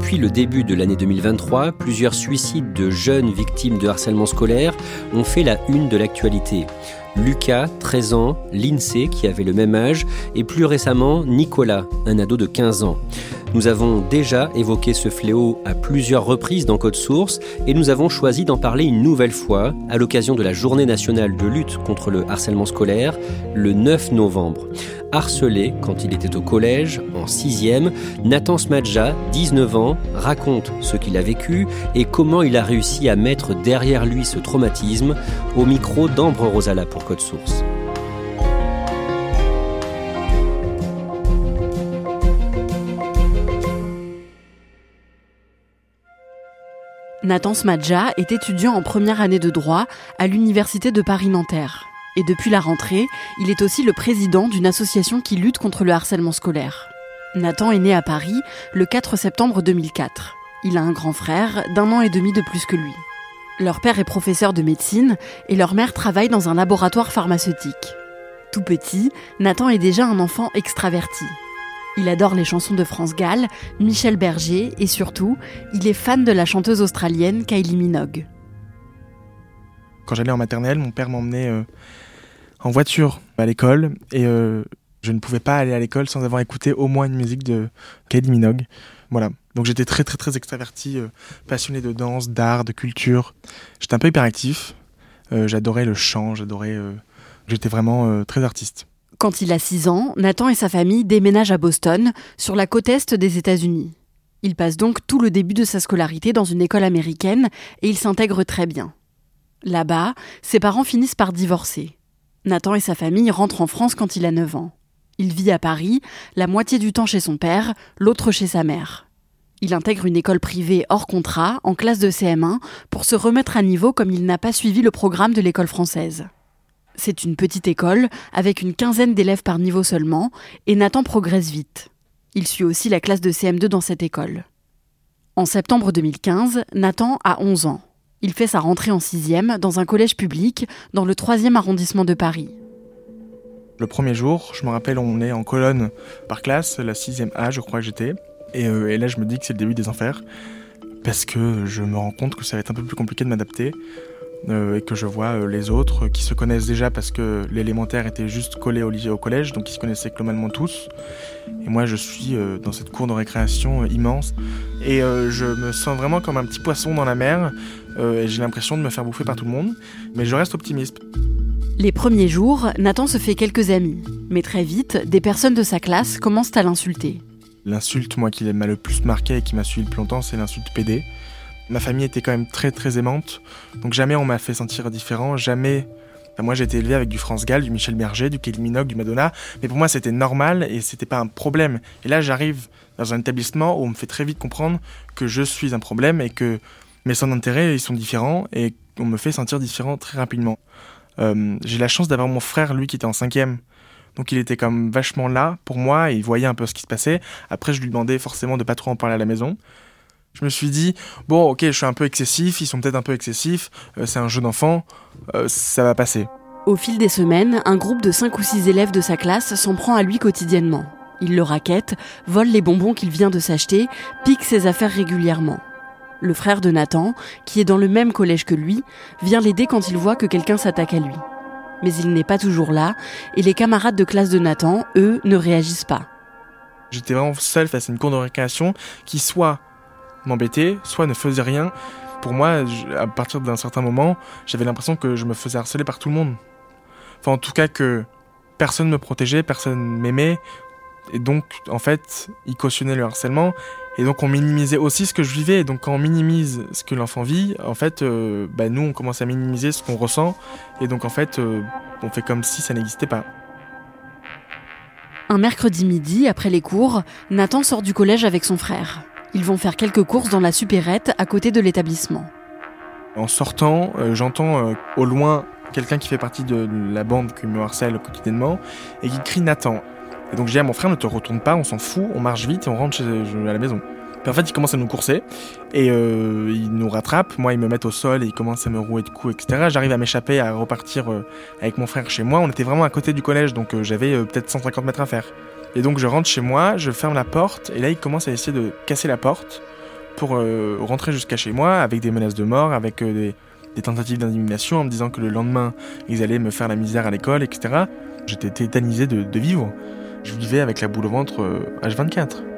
Depuis le début de l'année 2023, plusieurs suicides de jeunes victimes de harcèlement scolaire ont fait la une de l'actualité. Lucas, 13 ans, Lindsay, qui avait le même âge, et plus récemment Nicolas, un ado de 15 ans. Nous avons déjà évoqué ce fléau à plusieurs reprises dans Code Source et nous avons choisi d'en parler une nouvelle fois à l'occasion de la Journée nationale de lutte contre le harcèlement scolaire le 9 novembre. Harcelé quand il était au collège, en 6e, Nathan Smadja, 19 ans, raconte ce qu'il a vécu et comment il a réussi à mettre derrière lui ce traumatisme au micro d'Ambre Rosala pour Code Source. Nathan Smadja est étudiant en première année de droit à l'Université de Paris-Nanterre. Et depuis la rentrée, il est aussi le président d'une association qui lutte contre le harcèlement scolaire. Nathan est né à Paris le 4 septembre 2004. Il a un grand frère d'un an et demi de plus que lui. Leur père est professeur de médecine et leur mère travaille dans un laboratoire pharmaceutique. Tout petit, Nathan est déjà un enfant extraverti. Il adore les chansons de France Gall, Michel Berger et surtout, il est fan de la chanteuse australienne Kylie Minogue. Quand j'allais en maternelle, mon père m'emmenait euh, en voiture à l'école et euh, je ne pouvais pas aller à l'école sans avoir écouté au moins une musique de Kylie Minogue. Voilà. Donc j'étais très très très extraverti, euh, passionné de danse, d'art, de culture. J'étais un peu hyperactif. j'adorais le chant, j'adorais. J'étais vraiment très artiste. Quand il a 6 ans, Nathan et sa famille déménagent à Boston, sur la côte est des États-Unis. Il passe donc tout le début de sa scolarité dans une école américaine et il s'intègre très bien. Là-bas, ses parents finissent par divorcer. Nathan et sa famille rentrent en France quand il a 9 ans. Il vit à Paris, la moitié du temps chez son père, l'autre chez sa mère. Il intègre une école privée hors contrat, en classe de CM1, pour se remettre à niveau comme il n'a pas suivi le programme de l'école française. C'est une petite école, avec une quinzaine d'élèves par niveau seulement, et Nathan progresse vite. Il suit aussi la classe de CM2 dans cette école. En septembre 2015, Nathan a 11 ans. Il fait sa rentrée en 6e dans un collège public dans le 3e arrondissement de Paris. Le premier jour, je me rappelle, on est en colonne par classe, la 6e A, je crois que j'étais. Et, euh, et là, je me dis que c'est le début des enfers. Parce que je me rends compte que ça va être un peu plus compliqué de m'adapter. Euh, et que je vois euh, les autres qui se connaissent déjà parce que l'élémentaire était juste collé au, au collège, donc ils se connaissaient globalement tous. Et moi, je suis dans cette cour de récréation immense et je me sens vraiment comme un petit poisson dans la mer et j'ai l'impression de me faire bouffer par tout le monde, mais je reste optimiste. Les premiers jours, Nathan se fait quelques amis, mais très vite, des personnes de sa classe commencent à l'insulter. L'insulte, moi, qui m'a le plus marqué et qui m'a suivi le plus longtemps, c'est l'insulte PD. Ma famille était quand même très très aimante, donc jamais on m'a fait sentir différent, jamais. moi j'ai été élevé avec du France Gall, du Michel Berger, du Kelly Minogue, du Madonna, mais pour moi c'était normal et c'était pas un problème. Et là j'arrive dans un établissement où on me fait très vite comprendre que je suis un problème et que mes centres d'intérêt ils sont différents et on me fait sentir différent très rapidement. Euh, j'ai la chance d'avoir mon frère, lui, qui était en cinquième. Donc il était comme vachement là pour moi et il voyait un peu ce qui se passait. Après, je lui demandais forcément de pas trop en parler à la maison. Je me suis dit, bon, ok, je suis un peu excessif, ils sont peut-être un peu excessifs, euh, c'est un jeu d'enfant, euh, ça va passer. Au fil des semaines, un groupe de 5 ou 6 élèves de sa classe s'en prend à lui quotidiennement. Il le raquette, vole les bonbons qu'il vient de s'acheter, pique ses affaires régulièrement. Le frère de Nathan, qui est dans le même collège que lui, vient l'aider quand il voit que quelqu'un s'attaque à lui. Mais il n'est pas toujours là, et les camarades de classe de Nathan, eux, ne réagissent pas. J'étais vraiment seul face à une cour de récréation qui soit m'embêtait, soit ne faisait rien. Pour moi, à partir d'un certain moment, j'avais l'impression que je me faisais harceler par tout le monde. Enfin, en tout cas, que personne ne me protégeait, personne m'aimait. Et donc, en fait, ils cautionnaient le harcèlement. Et donc, on minimisait aussi ce que je vivais. Et donc, quand on minimise ce que l'enfant vit, en fait, euh, bah, nous, on commence à minimiser ce qu'on ressent. Et donc, en fait, euh, on fait comme si ça n'existait pas. Un mercredi midi, après les cours, Nathan sort du collège avec son frère. Ils vont faire quelques courses dans la supérette à côté de l'établissement. En sortant, euh, j'entends au loin quelqu'un qui fait partie de la bande qui me harcèle quotidiennement et qui crie Nathan. Et donc j'ai dit à mon frère, ne te retourne pas, on s'en fout, on marche vite et on rentre chez, à la maison. Puis en fait, il commence à nous courser et euh, il nous rattrape. Moi, il me met au sol et il commence à me rouer de coups, etc. J'arrive à m'échapper, à repartir euh, avec mon frère chez moi. On était vraiment à côté du collège, donc euh, j'avais peut-être 150 mètres à faire. Et donc je rentre chez moi, je ferme la porte et là, il commence à essayer de casser la porte pour rentrer jusqu'à chez moi avec des menaces de mort, avec des, tentatives d'indignation en me disant que le lendemain, ils allaient me faire la misère à l'école, etc. J'étais tétanisé de, vivre. Je vivais avec la boule au ventre H24. Euh,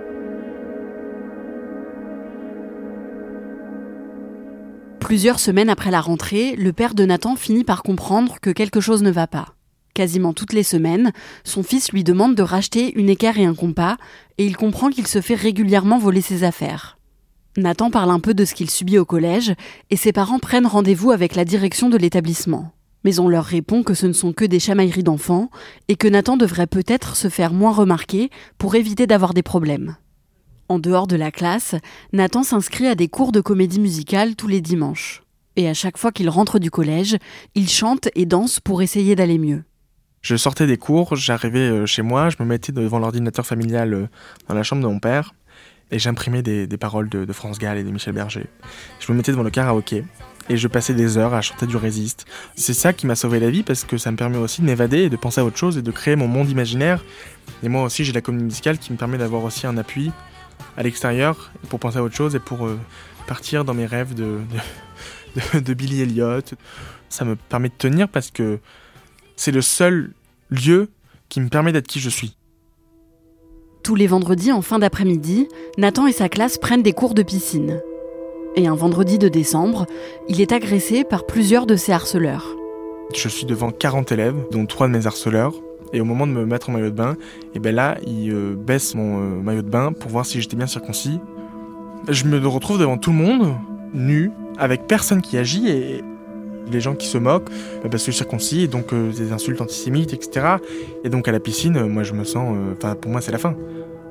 Plusieurs semaines après la rentrée, le père de Nathan finit par comprendre que quelque chose ne va pas. Quasiment toutes les semaines, son fils lui demande de racheter une équerre et un compas, et il comprend qu'il se fait régulièrement voler ses affaires. Nathan parle un peu de ce qu'il subit au collège et ses parents prennent rendez-vous avec la direction de l'établissement. Mais on leur répond que ce ne sont que des chamailleries d'enfants et que Nathan devrait peut-être se faire moins remarquer pour éviter d'avoir des problèmes. En dehors de la classe, Nathan s'inscrit à des cours de comédie musicale tous les dimanches. Et à chaque fois qu'il rentre du collège, il chante et danse pour essayer d'aller mieux. Je sortais des cours, j'arrivais euh, chez moi, je me mettais devant l'ordinateur familial euh, dans la chambre de mon père et j'imprimais des, paroles de, France Gall et de Michel Berger. Je me mettais devant le karaoké et je passais des heures à chanter du résiste. C'est ça qui m'a sauvé la vie parce que ça me permet aussi de m'évader et de penser à autre chose et de créer mon monde imaginaire. Et moi aussi, j'ai la comédie musicale qui me permet d'avoir aussi un appui à l'extérieur pour penser à autre chose et pour euh, partir dans mes rêves de, de, de Billy Elliot. Ça me permet de tenir parce que c'est le seul lieu qui me permet d'être qui je suis. Tous les vendredis en fin d'après-midi, Nathan et sa classe prennent des cours de piscine. Et un vendredi de décembre, il est agressé par plusieurs de ses harceleurs. Je suis devant 40 élèves, dont trois de mes harceleurs. Et au moment de me mettre en maillot de bain, et ben là, il euh, baisse mon euh, maillot de bain pour voir si j'étais bien circoncis. Je me retrouve devant tout le monde, nu, avec personne qui agit et les gens qui se moquent bah, parce que circoncis et donc euh, des insultes antisémites, etc. Et donc à la piscine, moi je me sens, enfin pour moi c'est la fin.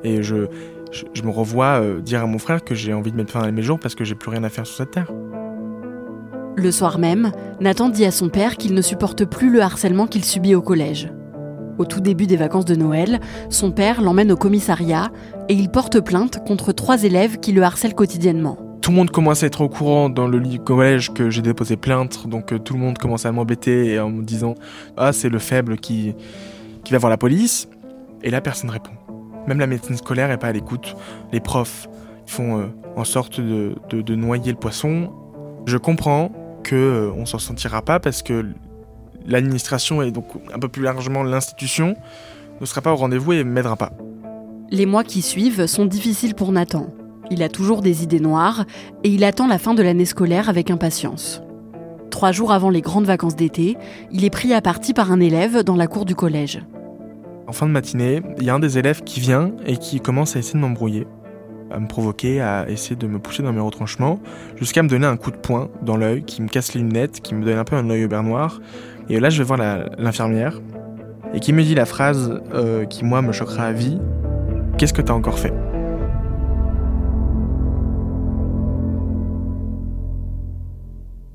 Et je, je, me revois dire à mon frère que j'ai envie de mettre fin à mes jours parce que j'ai plus rien à faire sur cette terre. Le soir même, Nathan dit à son père qu'il ne supporte plus le harcèlement qu'il subit au collège. Au tout début des vacances de Noël, son père l'emmène au commissariat et il porte plainte contre trois élèves qui le harcèlent quotidiennement tout le monde commence à être au courant dans le collège que j'ai déposé plainte, donc euh, tout le monde commence à m'embêter en me disant Ah, c'est le faible qui, qui va voir la police. Et là, personne ne répond. Même la médecine scolaire n'est pas à l'écoute. Les profs font euh, en sorte de, noyer le poisson. Je comprends qu'on euh, on s'en sentira pas parce que l'administration et donc un peu plus largement l'institution ne sera pas au rendez-vous et m'aidera pas. Les mois qui suivent sont difficiles pour Nathan. Il a toujours des idées noires et il attend la fin de l'année scolaire avec impatience. Trois jours avant les grandes vacances d'été, il est pris à partie par un élève dans la cour du collège. En fin de matinée, il y a un des élèves qui vient et qui commence à essayer de m'embrouiller, à me provoquer, à essayer de me pousser dans mes retranchements, jusqu'à me donner un coup de poing dans l'œil qui me casse les lunettes, qui me donne un peu un œil au beurre noir. Et là, je vais voir l'infirmière et qui me dit la phrase euh, qui, moi, me choquera à vie Qu'est-ce que t'as encore fait?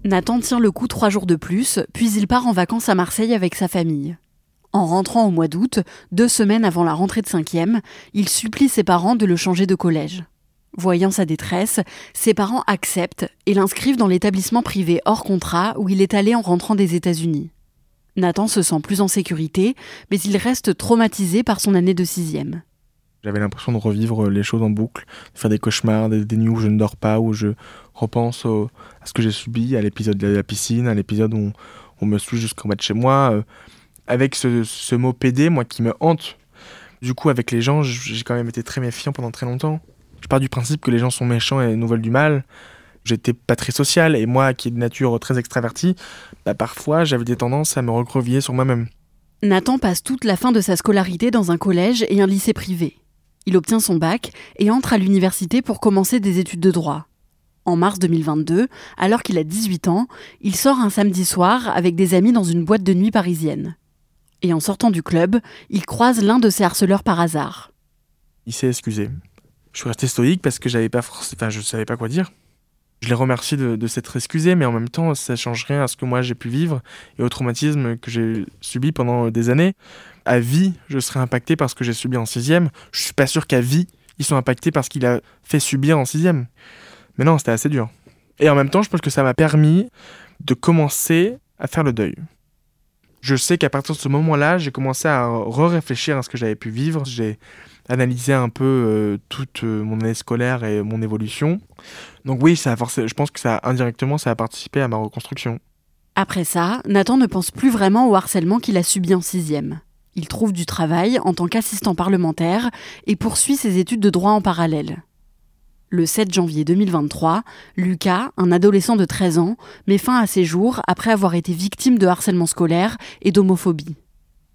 Nathan tient le coup trois jours de plus, puis il part en vacances à Marseille avec sa famille. En rentrant au mois d'août, deux semaines avant la rentrée de cinquième, il supplie ses parents de le changer de collège. Voyant sa détresse, ses parents acceptent et l'inscrivent dans l'établissement privé hors contrat où il est allé en rentrant des États-Unis. Nathan se sent plus en sécurité, mais il reste traumatisé par son année de sixième. J'avais l'impression de revivre les choses en boucle, de faire des cauchemars, des, nuits où je ne dors pas, où je repense à ce que j'ai subi, à l'épisode de la piscine, à l'épisode où on, me suit jusqu'en bas de chez moi. Euh, avec ce, mot PD, moi, qui me hante. Du coup, avec les gens, j'ai quand même été très méfiant pendant très longtemps. Je pars du principe que les gens sont méchants et nous veulent du mal. J'étais pas très social et moi, qui est de nature très extravertie, bah, parfois j'avais des tendances à me recrovier sur moi-même. Nathan passe toute la fin de sa scolarité dans un collège et un lycée privé. Il obtient son bac et entre à l'université pour commencer des études de droit. En mars 2022, alors qu'il a 18 ans, il sort un samedi soir avec des amis dans une boîte de nuit parisienne. Et en sortant du club, il croise l'un de ses harceleurs par hasard. Il s'est excusé. Je suis resté stoïque parce que j'avais pas je savais pas quoi dire. Je les remercie de, s'être excusé, mais en même temps, ça change rien à ce que moi j'ai pu vivre et au traumatisme que j'ai subi pendant des années. À vie, je serai impacté par ce que j'ai subi en sixième. Je suis pas sûr qu'à vie, ils sont impactés parce qu'il a fait subir en sixième. Mais non, c'était assez dur. Et en même temps, je pense que ça m'a permis de commencer à faire le deuil. Je sais qu'à partir de ce moment-là, j'ai commencé à re-réfléchir à ce que j'avais pu vivre. J'ai analysé un peu euh, toute euh, mon année scolaire et mon évolution. Donc oui, ça a je pense que ça indirectement, ça a participé à ma reconstruction. Après ça, Nathan ne pense plus vraiment au harcèlement qu'il a subi en sixième. Il trouve du travail en tant qu'assistant parlementaire et poursuit ses études de droit en parallèle. Le 7 janvier 2023, Lucas, un adolescent de 13 ans, met fin à ses jours après avoir été victime de harcèlement scolaire et d'homophobie.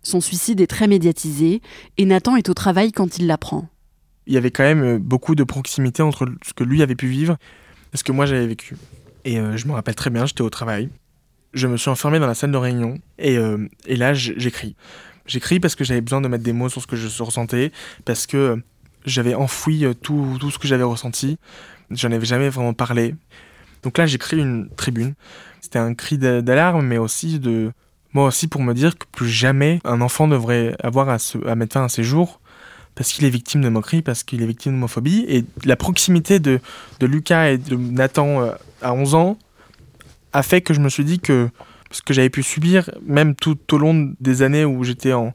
Son suicide est très médiatisé et Nathan est au travail quand il l'apprend. Il y avait quand même beaucoup de proximité entre ce que lui avait pu vivre ce que moi j'avais vécu. Et euh, je me rappelle très bien, j'étais au travail. Je me suis enfermé dans la salle de réunion et, euh, et là j'écris. J'écris parce que j'avais besoin de mettre des mots sur ce que je ressentais, parce que euh, j'avais enfoui tout, tout ce que j'avais ressenti. J'en avais jamais vraiment parlé. Donc là j'écris une tribune. C'était un cri d'alarme, mais aussi de moi aussi pour me dire que plus jamais un enfant devrait avoir à, se, mettre fin à ses jours parce qu'il est victime de moquerie, parce qu'il est victime d'homophobie. Et la proximité de, de, Lucas et de Nathan euh, à 11 ans a fait que je me suis dit que ce que j'avais pu subir, même tout au long des années où j'étais en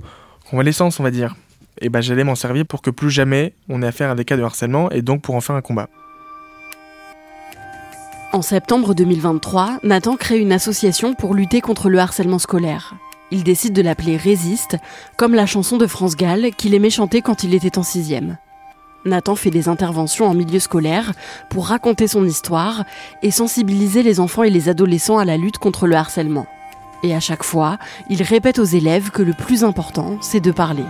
convalescence, on va dire, et eh ben j'allais m'en servir pour que plus jamais on ait affaire à des cas de harcèlement et donc pour en faire un combat. En septembre 2023, Nathan crée une association pour lutter contre le harcèlement scolaire. Il décide de l'appeler Résiste, comme la chanson de France Gall qu'il aimait chanter quand il était en sixième. Nathan fait des interventions en milieu scolaire pour raconter son histoire et sensibiliser les enfants et les adolescents à la lutte contre le harcèlement. Et à chaque fois, il répète aux élèves que le plus important, c'est de parler.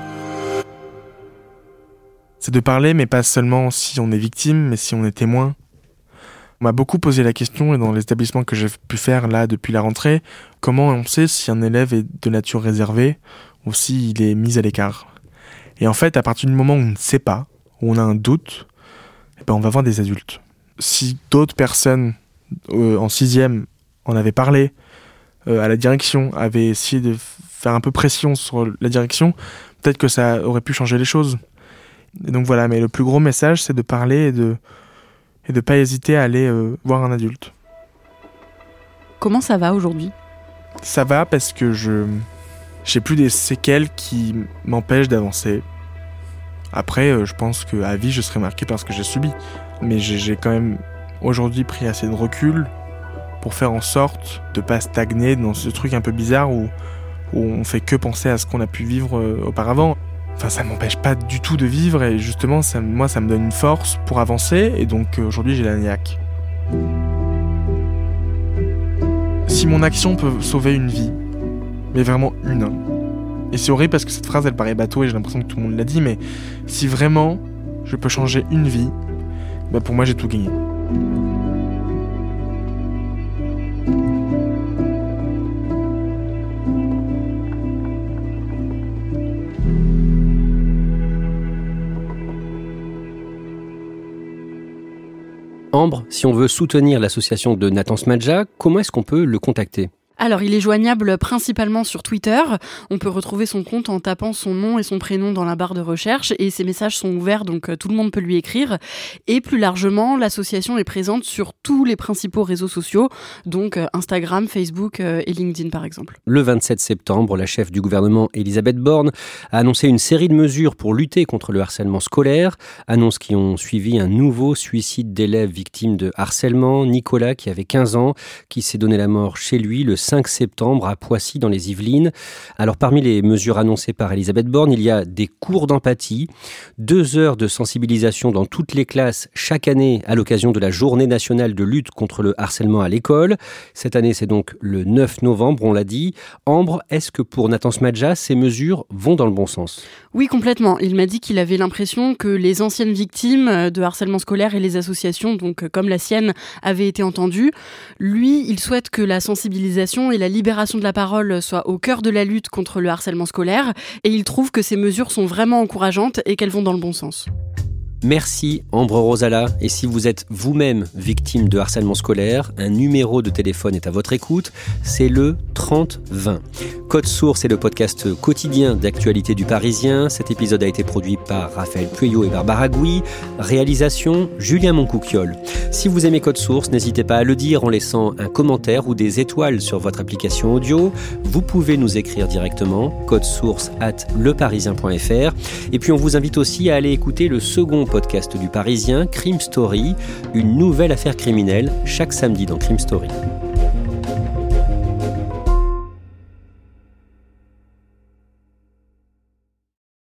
C'est de parler, mais pas seulement si on est victime, mais si on est témoin, on m'a beaucoup posé la question, et dans les établissements que j'ai pu faire là depuis la rentrée, comment on sait si un élève est de nature réservée ou s'il est mis à l'écart? Et en fait, à partir du moment où on ne sait pas, où on a un doute, eh ben on va voir des adultes. Si d'autres personnes euh, en sixième en avaient parlé euh, à la direction, avaient essayé de faire un peu pression sur la direction, peut-être que ça aurait pu changer les choses. Et donc voilà, mais le plus gros message, c'est de parler et de, et de pas hésiter à aller euh, voir un adulte. Comment ça va aujourd'hui? Ça va parce que je j'ai plus des séquelles qui m'empêchent d'avancer. Après, euh, je pense qu'à vie, je serai marqué par ce que j'ai subi. Mais j'ai quand même aujourd'hui pris assez de recul pour faire en sorte de pas stagner dans ce truc un peu bizarre où, où on fait que penser à ce qu'on a pu vivre euh, auparavant. Enfin, ça m'empêche pas du tout de vivre et justement, moi, ça me donne une force pour avancer et donc euh, aujourd'hui, j'ai la niaque. Si mon action peut sauver une vie, mais vraiment une, et c'est horrible parce que cette phrase, elle paraît bateau et j'ai l'impression que tout le monde l'a dit, mais si vraiment je peux changer une vie, bah pour moi, j'ai tout gagné. Si on veut soutenir l'association de Nathan Smadja, comment est-ce qu'on peut le contacter? Alors, il est joignable principalement sur Twitter. On peut retrouver son compte en tapant son nom et son prénom dans la barre de recherche et ses messages sont ouverts donc euh, tout le monde peut lui écrire. Et plus largement, l'association est présente sur tous les principaux réseaux sociaux, donc euh, Instagram, Facebook euh, et LinkedIn par exemple. Le 27 septembre, la chef du gouvernement Elisabeth Borne a annoncé une série de mesures pour lutter contre le harcèlement scolaire, annonces qui ont suivi un nouveau suicide d'élèves victimes de harcèlement, Nicolas qui avait 15 ans, qui s'est donné la mort chez lui le 5 septembre à Poissy dans les Yvelines. Alors parmi les mesures annoncées par Elisabeth Borne, il y a des cours d'empathie, deux heures de sensibilisation dans toutes les classes chaque année à l'occasion de la journée nationale de lutte contre le harcèlement à l'école. Cette année, c'est donc le 9 novembre, on l'a dit. Ambre, est-ce que pour Nathan Smadja, ces mesures vont dans le bon sens? Oui, complètement. Il m'a dit qu'il avait l'impression que les anciennes victimes de harcèlement scolaire et les associations, donc comme la sienne, avaient été entendues. Lui, il souhaite que la sensibilisation et la libération de la parole soient au cœur de la lutte contre le harcèlement scolaire et il trouve que ces mesures sont vraiment encourageantes et qu'elles vont dans le bon sens. Merci Ambre Rosala. Et si vous êtes vous-même victime de harcèlement scolaire, un numéro de téléphone est à votre écoute. C'est le 3020. Code Source est le podcast quotidien d'actualité du Parisien. Cet épisode a été produit par Raphaël Pueyo et Barbara Gouy. Réalisation Julien Moncouquiole. Si vous aimez Code Source, n'hésitez pas à le dire en laissant un commentaire ou des étoiles sur votre application audio. Vous pouvez nous écrire directement code source at leparisien.fr. Et puis on vous invite aussi à aller écouter le second podcast du Parisien, Crime Story, une nouvelle affaire criminelle chaque samedi dans Crime Story.